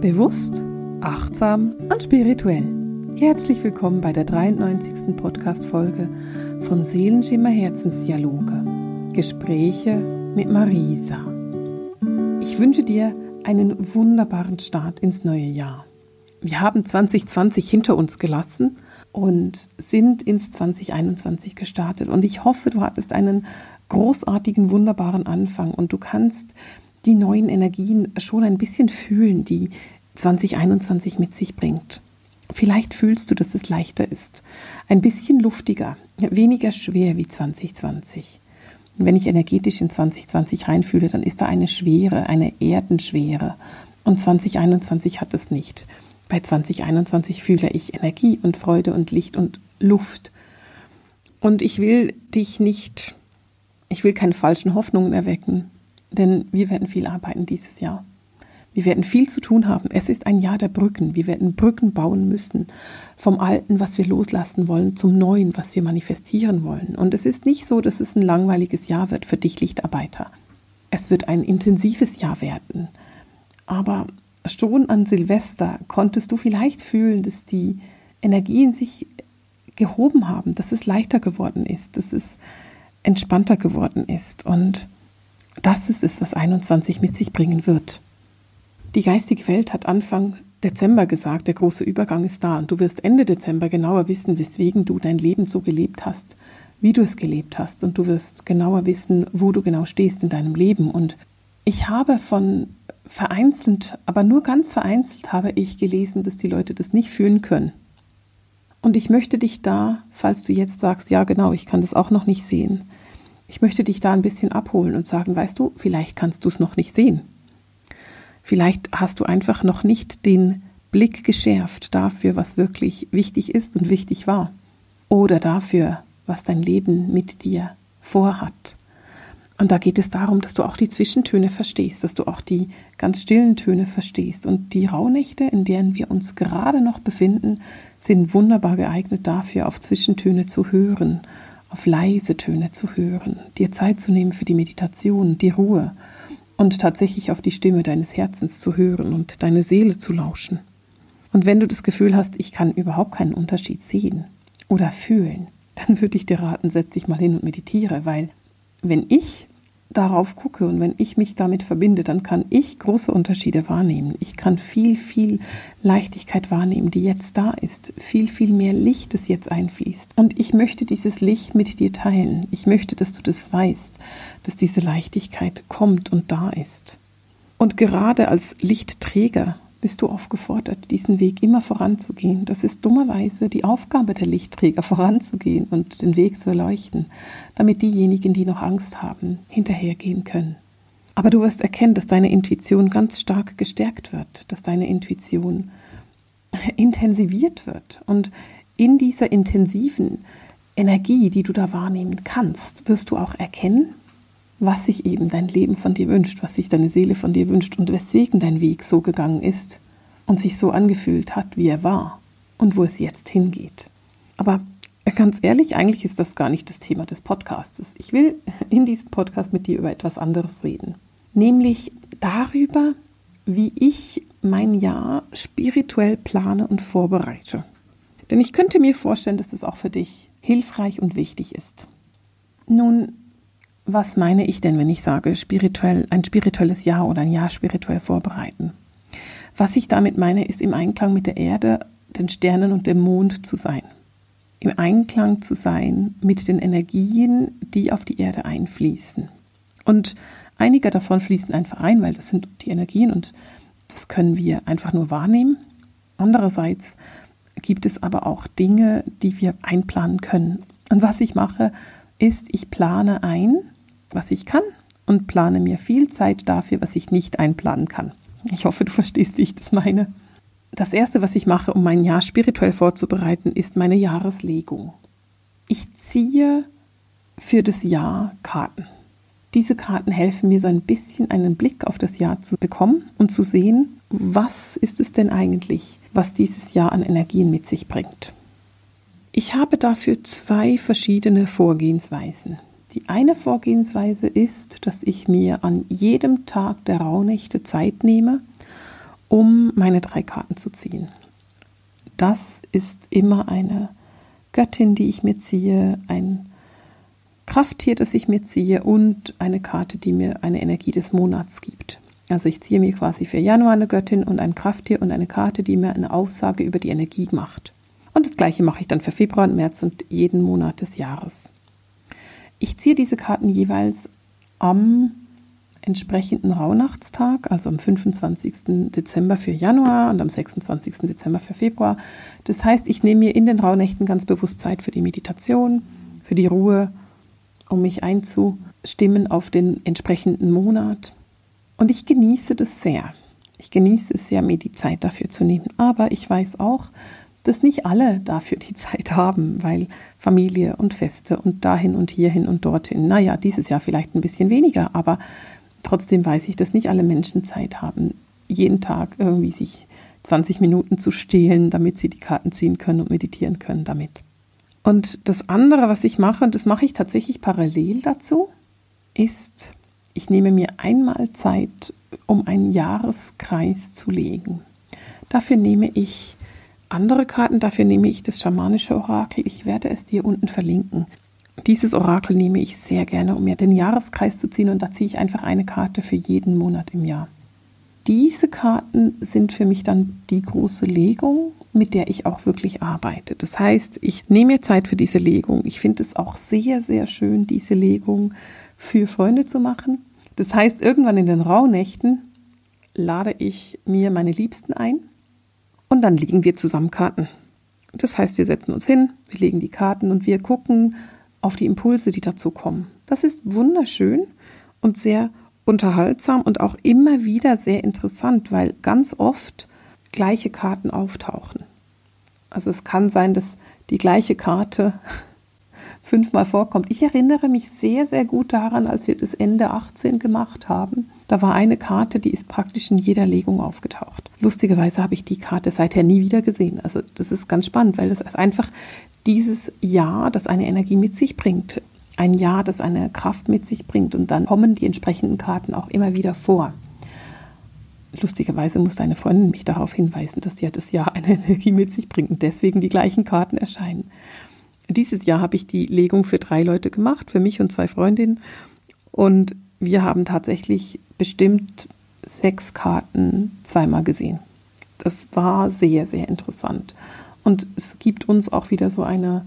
Bewusst, achtsam und spirituell. Herzlich willkommen bei der 93. Podcast-Folge von Seelenschimmer Herzensdialoge. Gespräche mit Marisa. Ich wünsche dir einen wunderbaren Start ins neue Jahr. Wir haben 2020 hinter uns gelassen und sind ins 2021 gestartet. Und ich hoffe, du hattest einen großartigen, wunderbaren Anfang und du kannst die neuen Energien schon ein bisschen fühlen, die 2021 mit sich bringt. Vielleicht fühlst du, dass es leichter ist, ein bisschen luftiger, weniger schwer wie 2020. wenn ich energetisch in 2020 reinfühle, dann ist da eine Schwere, eine Erdenschwere. Und 2021 hat es nicht. Bei 2021 fühle ich Energie und Freude und Licht und Luft. Und ich will dich nicht, ich will keine falschen Hoffnungen erwecken. Denn wir werden viel arbeiten dieses Jahr. Wir werden viel zu tun haben. Es ist ein Jahr der Brücken. Wir werden Brücken bauen müssen. Vom Alten, was wir loslassen wollen, zum Neuen, was wir manifestieren wollen. Und es ist nicht so, dass es ein langweiliges Jahr wird für dich Lichtarbeiter. Es wird ein intensives Jahr werden. Aber schon an Silvester konntest du vielleicht fühlen, dass die Energien sich gehoben haben, dass es leichter geworden ist, dass es entspannter geworden ist. Und das ist es, was 21 mit sich bringen wird. Die geistige Welt hat Anfang Dezember gesagt, der große Übergang ist da und du wirst Ende Dezember genauer wissen, weswegen du dein Leben so gelebt hast, wie du es gelebt hast und du wirst genauer wissen, wo du genau stehst in deinem Leben. Und ich habe von vereinzelt, aber nur ganz vereinzelt habe ich gelesen, dass die Leute das nicht fühlen können. Und ich möchte dich da, falls du jetzt sagst, ja genau, ich kann das auch noch nicht sehen, ich möchte dich da ein bisschen abholen und sagen, weißt du, vielleicht kannst du es noch nicht sehen. Vielleicht hast du einfach noch nicht den Blick geschärft dafür, was wirklich wichtig ist und wichtig war. Oder dafür, was dein Leben mit dir vorhat. Und da geht es darum, dass du auch die Zwischentöne verstehst, dass du auch die ganz stillen Töne verstehst. Und die Rauhnächte, in denen wir uns gerade noch befinden, sind wunderbar geeignet dafür, auf Zwischentöne zu hören auf leise Töne zu hören, dir Zeit zu nehmen für die Meditation, die Ruhe und tatsächlich auf die Stimme deines Herzens zu hören und deine Seele zu lauschen. Und wenn du das Gefühl hast, ich kann überhaupt keinen Unterschied sehen oder fühlen, dann würde ich dir raten, setz dich mal hin und meditiere, weil wenn ich darauf gucke und wenn ich mich damit verbinde, dann kann ich große Unterschiede wahrnehmen. Ich kann viel, viel Leichtigkeit wahrnehmen, die jetzt da ist. Viel, viel mehr Licht, das jetzt einfließt. Und ich möchte dieses Licht mit dir teilen. Ich möchte, dass du das weißt, dass diese Leichtigkeit kommt und da ist. Und gerade als Lichtträger bist du aufgefordert, diesen Weg immer voranzugehen. Das ist dummerweise die Aufgabe der Lichtträger, voranzugehen und den Weg zu erleuchten, damit diejenigen, die noch Angst haben, hinterhergehen können. Aber du wirst erkennen, dass deine Intuition ganz stark gestärkt wird, dass deine Intuition intensiviert wird. Und in dieser intensiven Energie, die du da wahrnehmen kannst, wirst du auch erkennen, was sich eben dein Leben von dir wünscht, was sich deine Seele von dir wünscht und weswegen dein Weg so gegangen ist und sich so angefühlt hat, wie er war und wo es jetzt hingeht. Aber ganz ehrlich, eigentlich ist das gar nicht das Thema des Podcasts. Ich will in diesem Podcast mit dir über etwas anderes reden, nämlich darüber, wie ich mein Jahr spirituell plane und vorbereite. Denn ich könnte mir vorstellen, dass es auch für dich hilfreich und wichtig ist. Nun, was meine ich denn, wenn ich sage, spirituell, ein spirituelles Jahr oder ein Jahr spirituell vorbereiten? Was ich damit meine, ist im Einklang mit der Erde, den Sternen und dem Mond zu sein. Im Einklang zu sein mit den Energien, die auf die Erde einfließen. Und einige davon fließen einfach ein, weil das sind die Energien und das können wir einfach nur wahrnehmen. Andererseits gibt es aber auch Dinge, die wir einplanen können. Und was ich mache, ist, ich plane ein, was ich kann und plane mir viel Zeit dafür, was ich nicht einplanen kann. Ich hoffe, du verstehst, wie ich das meine. Das Erste, was ich mache, um mein Jahr spirituell vorzubereiten, ist meine Jahreslegung. Ich ziehe für das Jahr Karten. Diese Karten helfen mir so ein bisschen einen Blick auf das Jahr zu bekommen und zu sehen, was ist es denn eigentlich, was dieses Jahr an Energien mit sich bringt. Ich habe dafür zwei verschiedene Vorgehensweisen. Die eine Vorgehensweise ist, dass ich mir an jedem Tag der Rauhnächte Zeit nehme, um meine drei Karten zu ziehen. Das ist immer eine Göttin, die ich mir ziehe, ein Krafttier, das ich mir ziehe und eine Karte, die mir eine Energie des Monats gibt. Also ich ziehe mir quasi für Januar eine Göttin und ein Krafttier und eine Karte, die mir eine Aussage über die Energie macht. Und das gleiche mache ich dann für Februar und März und jeden Monat des Jahres. Ich ziehe diese Karten jeweils am entsprechenden Rauhnachtstag, also am 25. Dezember für Januar und am 26. Dezember für Februar. Das heißt, ich nehme mir in den Rauhnächten ganz bewusst Zeit für die Meditation, für die Ruhe, um mich einzustimmen auf den entsprechenden Monat. Und ich genieße das sehr. Ich genieße es sehr, mir die Zeit dafür zu nehmen. Aber ich weiß auch, dass nicht alle dafür die Zeit haben, weil Familie und Feste und dahin und hierhin und dorthin. Naja, dieses Jahr vielleicht ein bisschen weniger, aber trotzdem weiß ich, dass nicht alle Menschen Zeit haben, jeden Tag irgendwie sich 20 Minuten zu stehlen, damit sie die Karten ziehen können und meditieren können damit. Und das andere, was ich mache, und das mache ich tatsächlich parallel dazu, ist, ich nehme mir einmal Zeit, um einen Jahreskreis zu legen. Dafür nehme ich andere Karten, dafür nehme ich das schamanische Orakel. Ich werde es dir unten verlinken. Dieses Orakel nehme ich sehr gerne, um mir den Jahreskreis zu ziehen und da ziehe ich einfach eine Karte für jeden Monat im Jahr. Diese Karten sind für mich dann die große Legung, mit der ich auch wirklich arbeite. Das heißt, ich nehme mir Zeit für diese Legung. Ich finde es auch sehr, sehr schön, diese Legung für Freunde zu machen. Das heißt, irgendwann in den Rauhnächten lade ich mir meine Liebsten ein und dann legen wir zusammen Karten. Das heißt, wir setzen uns hin, wir legen die Karten und wir gucken auf die Impulse, die dazu kommen. Das ist wunderschön und sehr unterhaltsam und auch immer wieder sehr interessant, weil ganz oft gleiche Karten auftauchen. Also es kann sein, dass die gleiche Karte fünfmal vorkommt. Ich erinnere mich sehr, sehr gut daran, als wir das Ende 18 gemacht haben. Da war eine Karte, die ist praktisch in jeder Legung aufgetaucht. Lustigerweise habe ich die Karte seither nie wieder gesehen. Also das ist ganz spannend, weil das einfach dieses Jahr, das eine Energie mit sich bringt, ein Jahr, das eine Kraft mit sich bringt und dann kommen die entsprechenden Karten auch immer wieder vor. Lustigerweise musste eine Freundin mich darauf hinweisen, dass ja das Jahr eine Energie mit sich bringt und deswegen die gleichen Karten erscheinen. Dieses Jahr habe ich die Legung für drei Leute gemacht, für mich und zwei Freundinnen. Und wir haben tatsächlich bestimmt sechs Karten zweimal gesehen. Das war sehr, sehr interessant. Und es gibt uns auch wieder so eine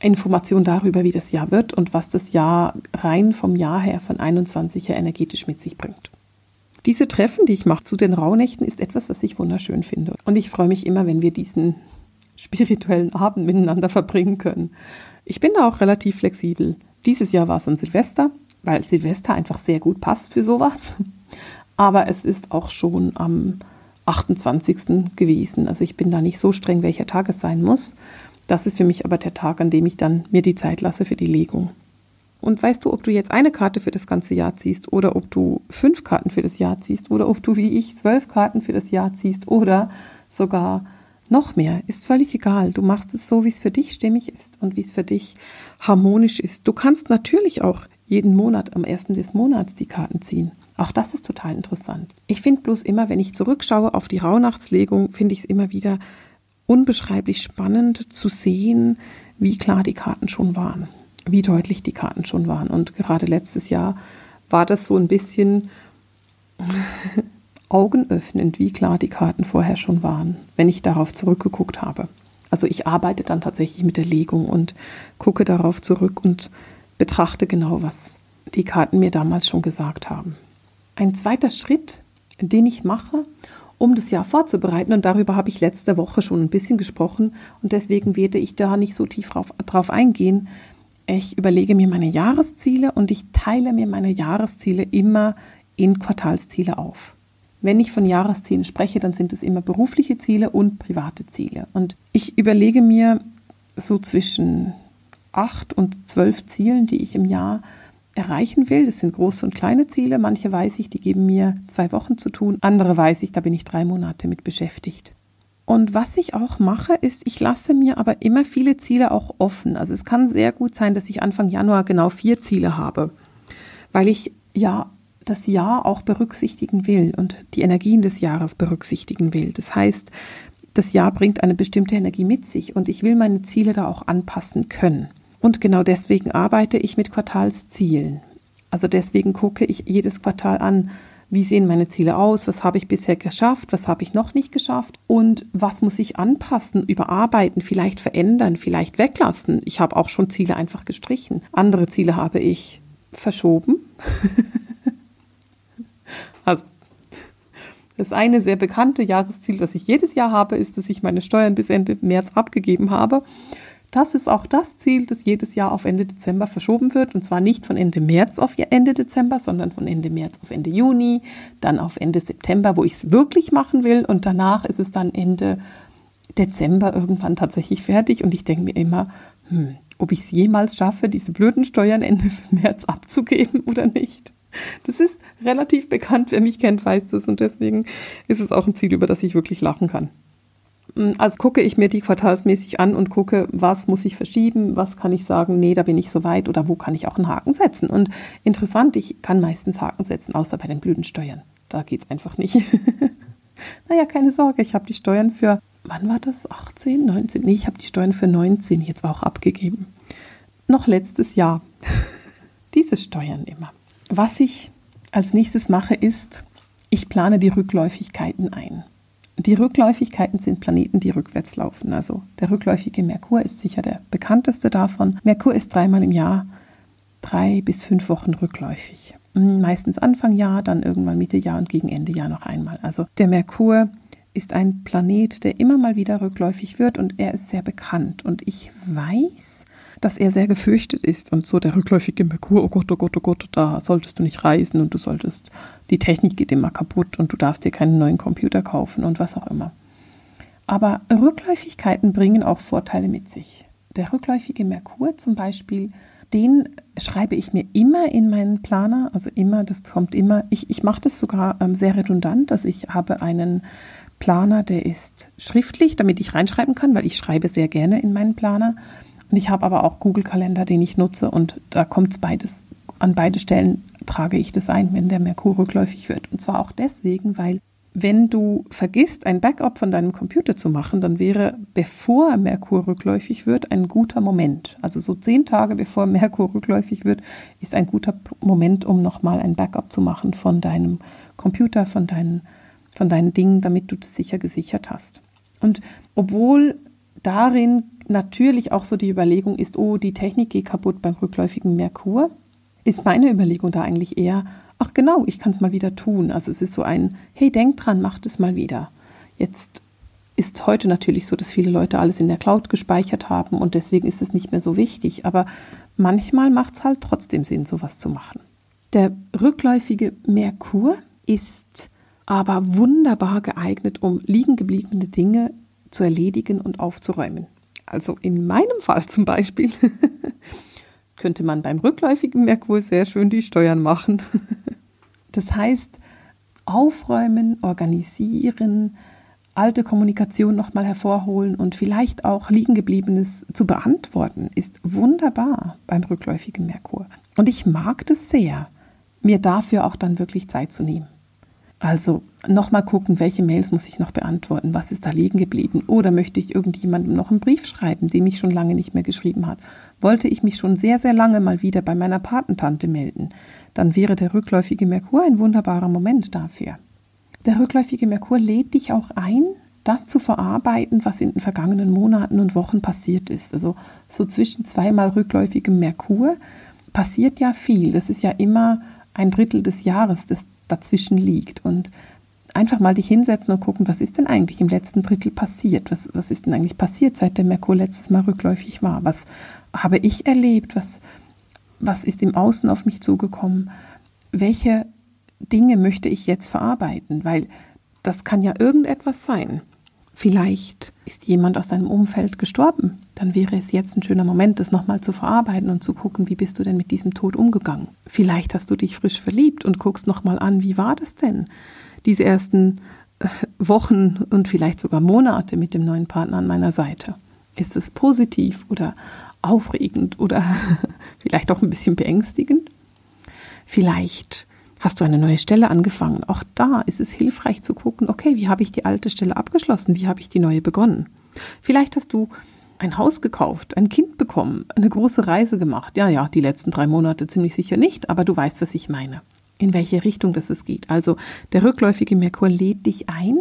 Information darüber, wie das Jahr wird und was das Jahr rein vom Jahr her von 21 her energetisch mit sich bringt. Diese Treffen, die ich mache zu den Rauhnächten, ist etwas, was ich wunderschön finde. Und ich freue mich immer, wenn wir diesen spirituellen Abend miteinander verbringen können. Ich bin da auch relativ flexibel. Dieses Jahr war es ein Silvester, weil Silvester einfach sehr gut passt für sowas. Aber es ist auch schon am 28. gewesen. Also ich bin da nicht so streng, welcher Tag es sein muss. Das ist für mich aber der Tag, an dem ich dann mir die Zeit lasse für die Legung. Und weißt du, ob du jetzt eine Karte für das ganze Jahr ziehst oder ob du fünf Karten für das Jahr ziehst oder ob du wie ich zwölf Karten für das Jahr ziehst oder sogar noch mehr, ist völlig egal. Du machst es so, wie es für dich stimmig ist und wie es für dich harmonisch ist. Du kannst natürlich auch jeden Monat am ersten des Monats die Karten ziehen. Auch das ist total interessant. Ich finde bloß immer, wenn ich zurückschaue auf die Rauhnachtslegung, finde ich es immer wieder unbeschreiblich spannend zu sehen, wie klar die Karten schon waren, wie deutlich die Karten schon waren. Und gerade letztes Jahr war das so ein bisschen augenöffnend, wie klar die Karten vorher schon waren, wenn ich darauf zurückgeguckt habe. Also ich arbeite dann tatsächlich mit der Legung und gucke darauf zurück und betrachte genau, was die Karten mir damals schon gesagt haben. Ein zweiter Schritt, den ich mache, um das Jahr vorzubereiten, und darüber habe ich letzte Woche schon ein bisschen gesprochen, und deswegen werde ich da nicht so tief drauf, drauf eingehen. Ich überlege mir meine Jahresziele und ich teile mir meine Jahresziele immer in Quartalsziele auf. Wenn ich von Jahreszielen spreche, dann sind es immer berufliche Ziele und private Ziele. Und ich überlege mir so zwischen acht und zwölf Zielen, die ich im Jahr erreichen will. Das sind große und kleine Ziele. Manche weiß ich, die geben mir zwei Wochen zu tun. Andere weiß ich, da bin ich drei Monate mit beschäftigt. Und was ich auch mache, ist, ich lasse mir aber immer viele Ziele auch offen. Also es kann sehr gut sein, dass ich Anfang Januar genau vier Ziele habe, weil ich ja das Jahr auch berücksichtigen will und die Energien des Jahres berücksichtigen will. Das heißt, das Jahr bringt eine bestimmte Energie mit sich und ich will meine Ziele da auch anpassen können. Und genau deswegen arbeite ich mit Quartalszielen. Also deswegen gucke ich jedes Quartal an, wie sehen meine Ziele aus, was habe ich bisher geschafft, was habe ich noch nicht geschafft und was muss ich anpassen, überarbeiten, vielleicht verändern, vielleicht weglassen. Ich habe auch schon Ziele einfach gestrichen. Andere Ziele habe ich verschoben. also das eine sehr bekannte Jahresziel, das ich jedes Jahr habe, ist, dass ich meine Steuern bis Ende März abgegeben habe. Das ist auch das Ziel, das jedes Jahr auf Ende Dezember verschoben wird. Und zwar nicht von Ende März auf Ende Dezember, sondern von Ende März auf Ende Juni, dann auf Ende September, wo ich es wirklich machen will. Und danach ist es dann Ende Dezember irgendwann tatsächlich fertig. Und ich denke mir immer, hm, ob ich es jemals schaffe, diese blöden Steuern Ende März abzugeben oder nicht. Das ist relativ bekannt. Wer mich kennt, weiß das. Und deswegen ist es auch ein Ziel, über das ich wirklich lachen kann. Mm, also gucke ich mir die quartalsmäßig an und gucke, was muss ich verschieben, was kann ich sagen, nee, da bin ich so weit oder wo kann ich auch einen Haken setzen. Und interessant, ich kann meistens Haken setzen, außer bei den Blütensteuern. Da geht es einfach nicht. naja, keine Sorge, ich habe die Steuern für, wann war das? 18, 19? Nee, ich habe die Steuern für 19 jetzt auch abgegeben. Noch letztes Jahr. Diese Steuern immer. Was ich als nächstes mache, ist, ich plane die Rückläufigkeiten ein. Die Rückläufigkeiten sind Planeten, die rückwärts laufen. Also der rückläufige Merkur ist sicher der bekannteste davon. Merkur ist dreimal im Jahr drei bis fünf Wochen rückläufig. Hm, meistens Anfang Jahr, dann irgendwann Mitte Jahr und gegen Ende Jahr noch einmal. Also der Merkur ist ein Planet, der immer mal wieder rückläufig wird und er ist sehr bekannt. Und ich weiß, dass er sehr gefürchtet ist und so der rückläufige Merkur, oh Gott, oh Gott, oh Gott, da solltest du nicht reisen und du solltest, die Technik geht immer kaputt und du darfst dir keinen neuen Computer kaufen und was auch immer. Aber Rückläufigkeiten bringen auch Vorteile mit sich. Der rückläufige Merkur zum Beispiel, den schreibe ich mir immer in meinen Planer, also immer, das kommt immer. Ich, ich mache das sogar ähm, sehr redundant, dass ich habe einen Planer, der ist schriftlich, damit ich reinschreiben kann, weil ich schreibe sehr gerne in meinen Planer. Und ich habe aber auch Google-Kalender, den ich nutze und da kommt es beides, an beide Stellen trage ich das ein, wenn der Merkur rückläufig wird. Und zwar auch deswegen, weil wenn du vergisst, ein Backup von deinem Computer zu machen, dann wäre, bevor Merkur rückläufig wird, ein guter Moment. Also so zehn Tage bevor Merkur rückläufig wird, ist ein guter Moment, um nochmal ein Backup zu machen von deinem Computer, von deinen, von deinen Dingen, damit du das sicher gesichert hast. Und obwohl darin natürlich auch so die Überlegung ist, oh, die Technik geht kaputt beim rückläufigen Merkur, ist meine Überlegung da eigentlich eher, ach genau, ich kann es mal wieder tun. Also es ist so ein, hey, denk dran, mach es mal wieder. Jetzt ist heute natürlich so, dass viele Leute alles in der Cloud gespeichert haben und deswegen ist es nicht mehr so wichtig. Aber manchmal macht es halt trotzdem Sinn, sowas zu machen. Der rückläufige Merkur ist aber wunderbar geeignet, um liegen gebliebene Dinge zu erledigen und aufzuräumen. Also in meinem Fall zum Beispiel könnte man beim rückläufigen Merkur sehr schön die Steuern machen. das heißt, aufräumen, organisieren, alte Kommunikation nochmal hervorholen und vielleicht auch liegengebliebenes zu beantworten, ist wunderbar beim rückläufigen Merkur. Und ich mag das sehr, mir dafür auch dann wirklich Zeit zu nehmen. Also nochmal gucken, welche Mails muss ich noch beantworten, was ist da liegen geblieben oder möchte ich irgendjemandem noch einen Brief schreiben, den mich schon lange nicht mehr geschrieben hat. Wollte ich mich schon sehr, sehr lange mal wieder bei meiner Patentante melden, dann wäre der rückläufige Merkur ein wunderbarer Moment dafür. Der rückläufige Merkur lädt dich auch ein, das zu verarbeiten, was in den vergangenen Monaten und Wochen passiert ist. Also so zwischen zweimal rückläufigem Merkur passiert ja viel. Das ist ja immer ein Drittel des Jahres, das dazwischen liegt. Und einfach mal dich hinsetzen und gucken, was ist denn eigentlich im letzten Drittel passiert? Was, was ist denn eigentlich passiert, seit der Merkur letztes Mal rückläufig war? Was habe ich erlebt? Was, was ist im Außen auf mich zugekommen? Welche Dinge möchte ich jetzt verarbeiten? Weil das kann ja irgendetwas sein. Vielleicht ist jemand aus deinem Umfeld gestorben. Dann wäre es jetzt ein schöner Moment, das nochmal zu verarbeiten und zu gucken, wie bist du denn mit diesem Tod umgegangen. Vielleicht hast du dich frisch verliebt und guckst nochmal an, wie war das denn? Diese ersten äh, Wochen und vielleicht sogar Monate mit dem neuen Partner an meiner Seite. Ist es positiv oder aufregend oder vielleicht auch ein bisschen beängstigend? Vielleicht Hast du eine neue Stelle angefangen? Auch da ist es hilfreich zu gucken, okay, wie habe ich die alte Stelle abgeschlossen? Wie habe ich die neue begonnen? Vielleicht hast du ein Haus gekauft, ein Kind bekommen, eine große Reise gemacht. Ja, ja, die letzten drei Monate ziemlich sicher nicht, aber du weißt, was ich meine. In welche Richtung das es geht. Also der rückläufige Merkur lädt dich ein,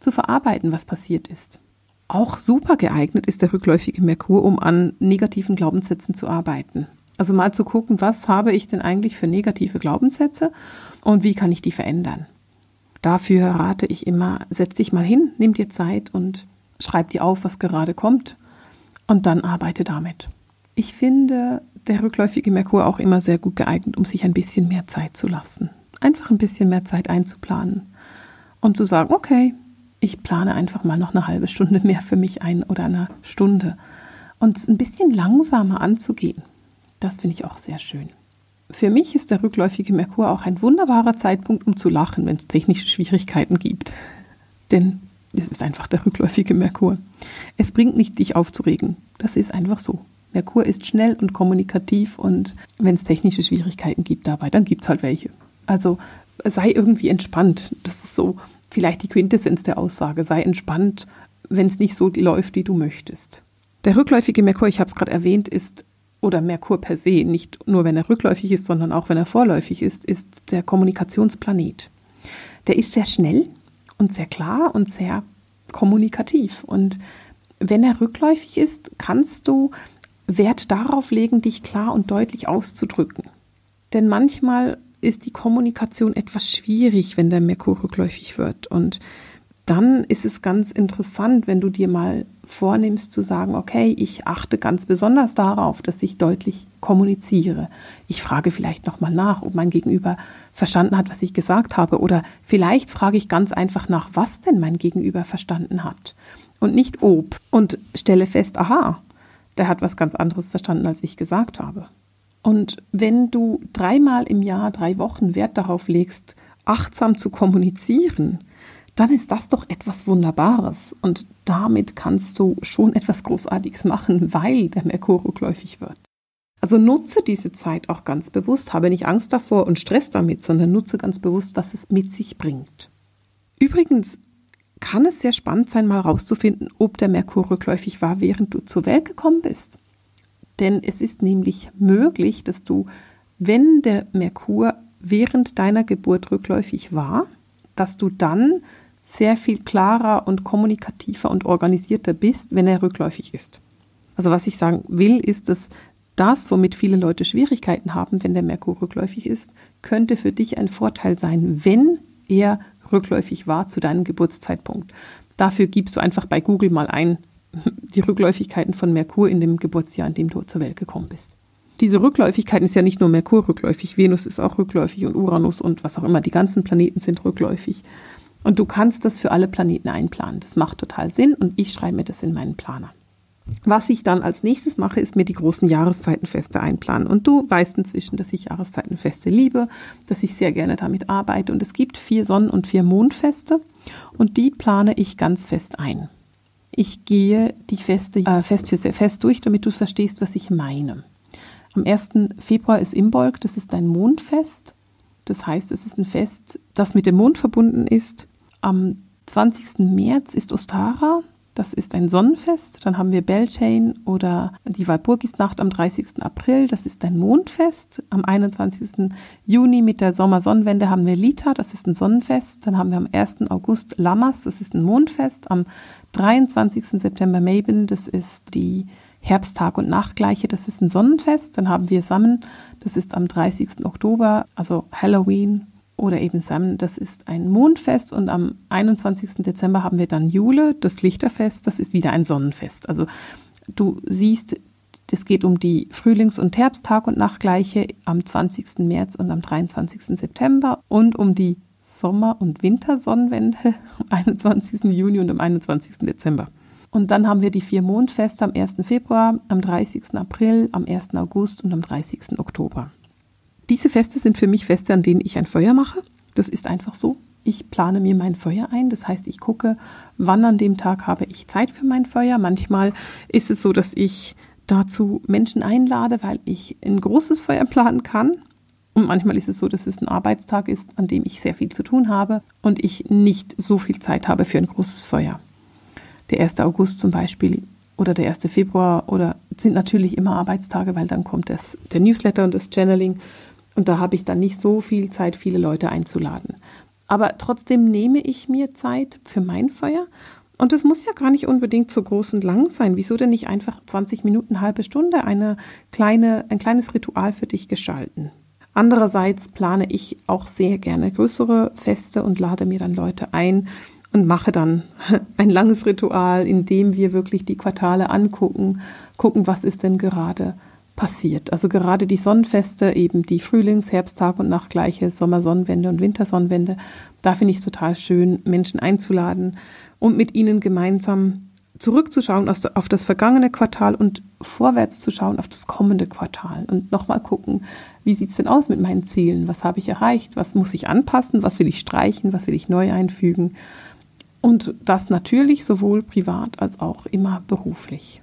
zu verarbeiten, was passiert ist. Auch super geeignet ist der rückläufige Merkur, um an negativen Glaubenssätzen zu arbeiten. Also mal zu gucken, was habe ich denn eigentlich für negative Glaubenssätze und wie kann ich die verändern. Dafür rate ich immer, setz dich mal hin, nimm dir Zeit und schreib dir auf, was gerade kommt und dann arbeite damit. Ich finde der rückläufige Merkur auch immer sehr gut geeignet, um sich ein bisschen mehr Zeit zu lassen. Einfach ein bisschen mehr Zeit einzuplanen und zu sagen, okay, ich plane einfach mal noch eine halbe Stunde mehr für mich ein oder eine Stunde und ein bisschen langsamer anzugehen. Das finde ich auch sehr schön. Für mich ist der rückläufige Merkur auch ein wunderbarer Zeitpunkt, um zu lachen, wenn es technische Schwierigkeiten gibt. Denn es ist einfach der rückläufige Merkur. Es bringt nicht, dich aufzuregen. Das ist einfach so. Merkur ist schnell und kommunikativ und wenn es technische Schwierigkeiten gibt dabei, dann gibt es halt welche. Also sei irgendwie entspannt. Das ist so vielleicht die Quintessenz der Aussage. Sei entspannt, wenn es nicht so läuft, wie du möchtest. Der rückläufige Merkur, ich habe es gerade erwähnt, ist oder Merkur per se, nicht nur wenn er rückläufig ist, sondern auch wenn er vorläufig ist, ist der Kommunikationsplanet. Der ist sehr schnell und sehr klar und sehr kommunikativ. Und wenn er rückläufig ist, kannst du Wert darauf legen, dich klar und deutlich auszudrücken. Denn manchmal ist die Kommunikation etwas schwierig, wenn der Merkur rückläufig wird. Und dann ist es ganz interessant, wenn du dir mal vornimmst zu sagen, okay, ich achte ganz besonders darauf, dass ich deutlich kommuniziere. Ich frage vielleicht nochmal nach, ob mein Gegenüber verstanden hat, was ich gesagt habe. Oder vielleicht frage ich ganz einfach nach, was denn mein Gegenüber verstanden hat. Und nicht ob. Und stelle fest, aha, der hat was ganz anderes verstanden, als ich gesagt habe. Und wenn du dreimal im Jahr, drei Wochen Wert darauf legst, achtsam zu kommunizieren, dann ist das doch etwas Wunderbares. Und damit kannst du schon etwas Großartiges machen, weil der Merkur rückläufig wird. Also nutze diese Zeit auch ganz bewusst, habe nicht Angst davor und Stress damit, sondern nutze ganz bewusst, was es mit sich bringt. Übrigens kann es sehr spannend sein, mal herauszufinden, ob der Merkur rückläufig war, während du zur Welt gekommen bist. Denn es ist nämlich möglich, dass du, wenn der Merkur während deiner Geburt rückläufig war, dass du dann sehr viel klarer und kommunikativer und organisierter bist, wenn er rückläufig ist. Also was ich sagen will, ist, dass das, womit viele Leute Schwierigkeiten haben, wenn der Merkur rückläufig ist, könnte für dich ein Vorteil sein, wenn er rückläufig war zu deinem Geburtszeitpunkt. Dafür gibst du einfach bei Google mal ein, die Rückläufigkeiten von Merkur in dem Geburtsjahr, in dem du zur Welt gekommen bist. Diese Rückläufigkeit ist ja nicht nur Merkur rückläufig, Venus ist auch rückläufig und Uranus und was auch immer, die ganzen Planeten sind rückläufig. Und du kannst das für alle Planeten einplanen. Das macht total Sinn und ich schreibe mir das in meinen Planer. Was ich dann als nächstes mache, ist mir die großen Jahreszeitenfeste einplanen. Und du weißt inzwischen, dass ich Jahreszeitenfeste liebe, dass ich sehr gerne damit arbeite. Und es gibt vier Sonnen- und vier Mondfeste und die plane ich ganz fest ein. Ich gehe die Feste äh, fest für fest durch, damit du verstehst, was ich meine. Am 1. Februar ist Imbolg, das ist ein Mondfest. Das heißt, es ist ein Fest, das mit dem Mond verbunden ist. Am 20. März ist Ostara, das ist ein Sonnenfest. Dann haben wir Beltane oder die Walpurgisnacht am 30. April, das ist ein Mondfest. Am 21. Juni mit der Sommersonnenwende haben wir Lita, das ist ein Sonnenfest. Dann haben wir am 1. August Lamas, das ist ein Mondfest. Am 23. September Mabon, das ist die Herbsttag und Nachtgleiche, das ist ein Sonnenfest. Dann haben wir Sammen, das ist am 30. Oktober, also Halloween oder eben Sam, das ist ein Mondfest und am 21. Dezember haben wir dann Jule, das Lichterfest, das ist wieder ein Sonnenfest. Also du siehst, es geht um die Frühlings- und Herbsttag- und Nachtgleiche am 20. März und am 23. September und um die Sommer- und Wintersonnenwende am 21. Juni und am 21. Dezember. Und dann haben wir die vier Mondfeste am 1. Februar, am 30. April, am 1. August und am 30. Oktober. Diese Feste sind für mich Feste, an denen ich ein Feuer mache. Das ist einfach so. Ich plane mir mein Feuer ein. Das heißt, ich gucke, wann an dem Tag habe ich Zeit für mein Feuer. Manchmal ist es so, dass ich dazu Menschen einlade, weil ich ein großes Feuer planen kann. Und manchmal ist es so, dass es ein Arbeitstag ist, an dem ich sehr viel zu tun habe und ich nicht so viel Zeit habe für ein großes Feuer. Der 1. August zum Beispiel oder der 1. Februar oder sind natürlich immer Arbeitstage, weil dann kommt das, der Newsletter und das Channeling und da habe ich dann nicht so viel Zeit, viele Leute einzuladen. Aber trotzdem nehme ich mir Zeit für mein Feuer und es muss ja gar nicht unbedingt so groß und lang sein. Wieso denn nicht einfach 20 Minuten, halbe Stunde eine kleine, ein kleines Ritual für dich gestalten? Andererseits plane ich auch sehr gerne größere Feste und lade mir dann Leute ein und mache dann ein langes Ritual, in dem wir wirklich die Quartale angucken, gucken, was ist denn gerade passiert. Also gerade die Sonnenfeste, eben die Frühlings-, Herbsttag- und Nachtgleiche, Sommersonnenwende und Wintersonnenwende, da finde ich es total schön, Menschen einzuladen und mit ihnen gemeinsam zurückzuschauen auf das vergangene Quartal und vorwärts zu schauen auf das kommende Quartal und nochmal gucken, wie sieht es denn aus mit meinen Zielen? Was habe ich erreicht? Was muss ich anpassen? Was will ich streichen? Was will ich neu einfügen? Und das natürlich sowohl privat als auch immer beruflich.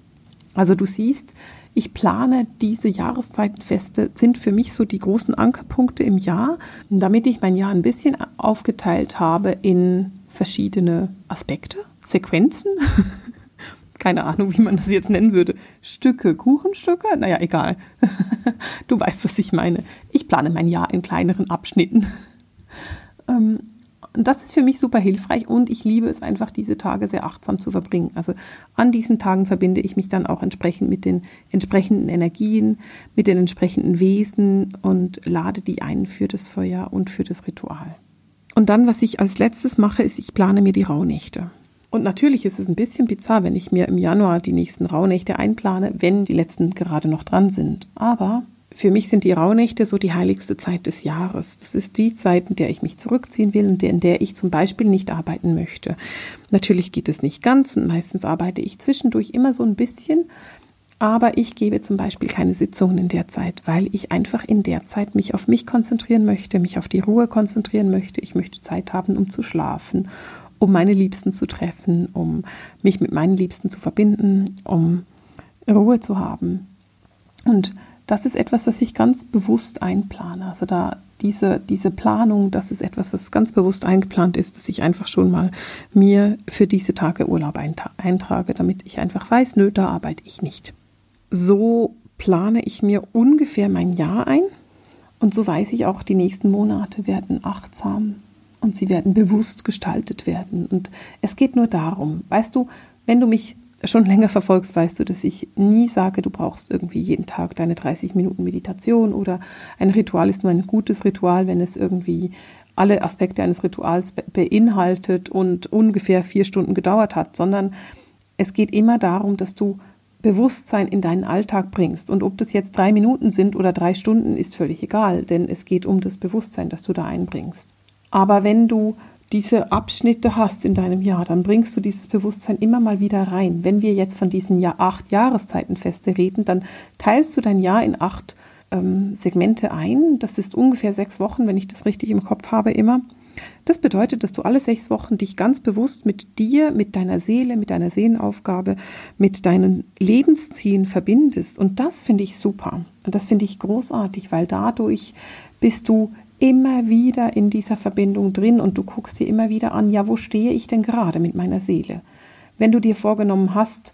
Also du siehst, ich plane diese Jahreszeitenfeste, sind für mich so die großen Ankerpunkte im Jahr, damit ich mein Jahr ein bisschen aufgeteilt habe in verschiedene Aspekte, Sequenzen keine Ahnung, wie man das jetzt nennen würde, Stücke, Kuchenstücke, naja, egal. du weißt, was ich meine. Ich plane mein Jahr in kleineren Abschnitten. Ähm, das ist für mich super hilfreich und ich liebe es einfach, diese Tage sehr achtsam zu verbringen. Also an diesen Tagen verbinde ich mich dann auch entsprechend mit den entsprechenden Energien, mit den entsprechenden Wesen und lade die ein für das Feuer und für das Ritual. Und dann, was ich als letztes mache, ist, ich plane mir die Rauhnächte. Und natürlich ist es ein bisschen bizarr, wenn ich mir im Januar die nächsten Rauhnächte einplane, wenn die letzten gerade noch dran sind. Aber für mich sind die Rauhnächte so die heiligste Zeit des Jahres. Das ist die Zeit, in der ich mich zurückziehen will und in der ich zum Beispiel nicht arbeiten möchte. Natürlich geht es nicht ganz und meistens arbeite ich zwischendurch immer so ein bisschen. Aber ich gebe zum Beispiel keine Sitzungen in der Zeit, weil ich einfach in der Zeit mich auf mich konzentrieren möchte, mich auf die Ruhe konzentrieren möchte. Ich möchte Zeit haben, um zu schlafen um meine Liebsten zu treffen, um mich mit meinen Liebsten zu verbinden, um Ruhe zu haben. Und das ist etwas, was ich ganz bewusst einplane. Also da diese, diese Planung, das ist etwas, was ganz bewusst eingeplant ist, dass ich einfach schon mal mir für diese Tage Urlaub eintrage, damit ich einfach weiß, nö, da arbeite ich nicht. So plane ich mir ungefähr mein Jahr ein und so weiß ich auch, die nächsten Monate werden achtsam und sie werden bewusst gestaltet werden. Und es geht nur darum, weißt du, wenn du mich schon länger verfolgst, weißt du, dass ich nie sage, du brauchst irgendwie jeden Tag deine 30 Minuten Meditation oder ein Ritual ist nur ein gutes Ritual, wenn es irgendwie alle Aspekte eines Rituals beinhaltet und ungefähr vier Stunden gedauert hat, sondern es geht immer darum, dass du Bewusstsein in deinen Alltag bringst. Und ob das jetzt drei Minuten sind oder drei Stunden, ist völlig egal, denn es geht um das Bewusstsein, das du da einbringst. Aber wenn du diese Abschnitte hast in deinem Jahr, dann bringst du dieses Bewusstsein immer mal wieder rein. Wenn wir jetzt von diesen Jahr acht Jahreszeitenfeste reden, dann teilst du dein Jahr in acht ähm, Segmente ein. Das ist ungefähr sechs Wochen, wenn ich das richtig im Kopf habe immer. Das bedeutet, dass du alle sechs Wochen dich ganz bewusst mit dir, mit deiner Seele, mit deiner Seelenaufgabe, mit deinen Lebenszielen verbindest. Und das finde ich super. Und das finde ich großartig, weil dadurch bist du immer wieder in dieser Verbindung drin und du guckst dir immer wieder an, ja, wo stehe ich denn gerade mit meiner Seele? Wenn du dir vorgenommen hast,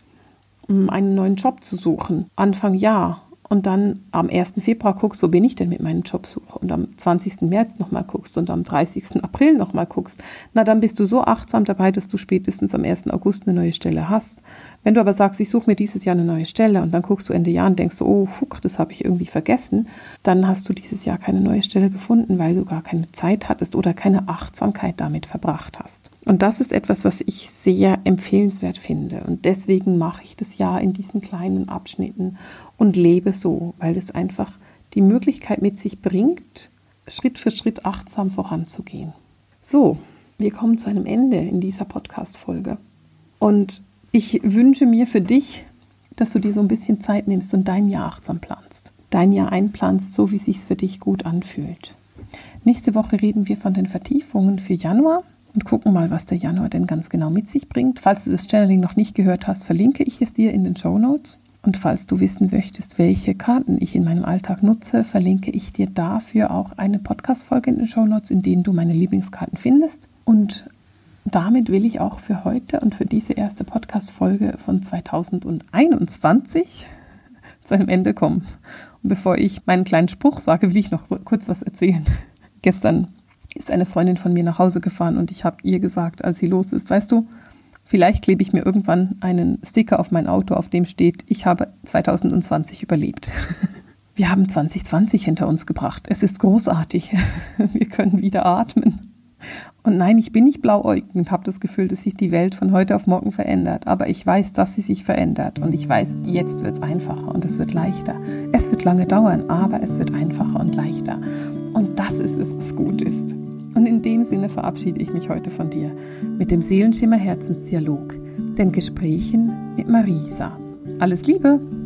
einen neuen Job zu suchen, Anfang Jahr, und dann am 1. Februar guckst, wo bin ich denn mit meinem Jobsuche und am 20. März nochmal guckst und am 30. April nochmal guckst, na dann bist du so achtsam dabei, dass du spätestens am 1. August eine neue Stelle hast. Wenn du aber sagst, ich suche mir dieses Jahr eine neue Stelle und dann guckst du Ende Jahr und denkst, oh, fuck, das habe ich irgendwie vergessen, dann hast du dieses Jahr keine neue Stelle gefunden, weil du gar keine Zeit hattest oder keine Achtsamkeit damit verbracht hast. Und das ist etwas, was ich sehr empfehlenswert finde. Und deswegen mache ich das Jahr in diesen kleinen Abschnitten und lebe so, weil es einfach die Möglichkeit mit sich bringt, Schritt für Schritt achtsam voranzugehen. So, wir kommen zu einem Ende in dieser Podcast-Folge. Und ich wünsche mir für dich, dass du dir so ein bisschen Zeit nimmst und dein Jahr achtsam planst. Dein Jahr einplanst, so wie es sich für dich gut anfühlt. Nächste Woche reden wir von den Vertiefungen für Januar und gucken mal, was der Januar denn ganz genau mit sich bringt. Falls du das Channeling noch nicht gehört hast, verlinke ich es dir in den Show Notes. Und falls du wissen möchtest, welche Karten ich in meinem Alltag nutze, verlinke ich dir dafür auch eine Podcast-Folge in den Show Notes, in denen du meine Lieblingskarten findest. Und damit will ich auch für heute und für diese erste Podcast-Folge von 2021 zu einem Ende kommen. Und bevor ich meinen kleinen Spruch sage, will ich noch kurz was erzählen. Gestern ist eine Freundin von mir nach Hause gefahren und ich habe ihr gesagt, als sie los ist, weißt du, Vielleicht klebe ich mir irgendwann einen Sticker auf mein Auto, auf dem steht, ich habe 2020 überlebt. Wir haben 2020 hinter uns gebracht. Es ist großartig. Wir können wieder atmen. Und nein, ich bin nicht blauäugig und habe das Gefühl, dass sich die Welt von heute auf morgen verändert. Aber ich weiß, dass sie sich verändert. Und ich weiß, jetzt wird es einfacher und es wird leichter. Es wird lange dauern, aber es wird einfacher und leichter. Und das ist es, was gut ist. Und in dem Sinne verabschiede ich mich heute von dir mit dem Seelenschimmer Herzensdialog, den Gesprächen mit Marisa. Alles Liebe!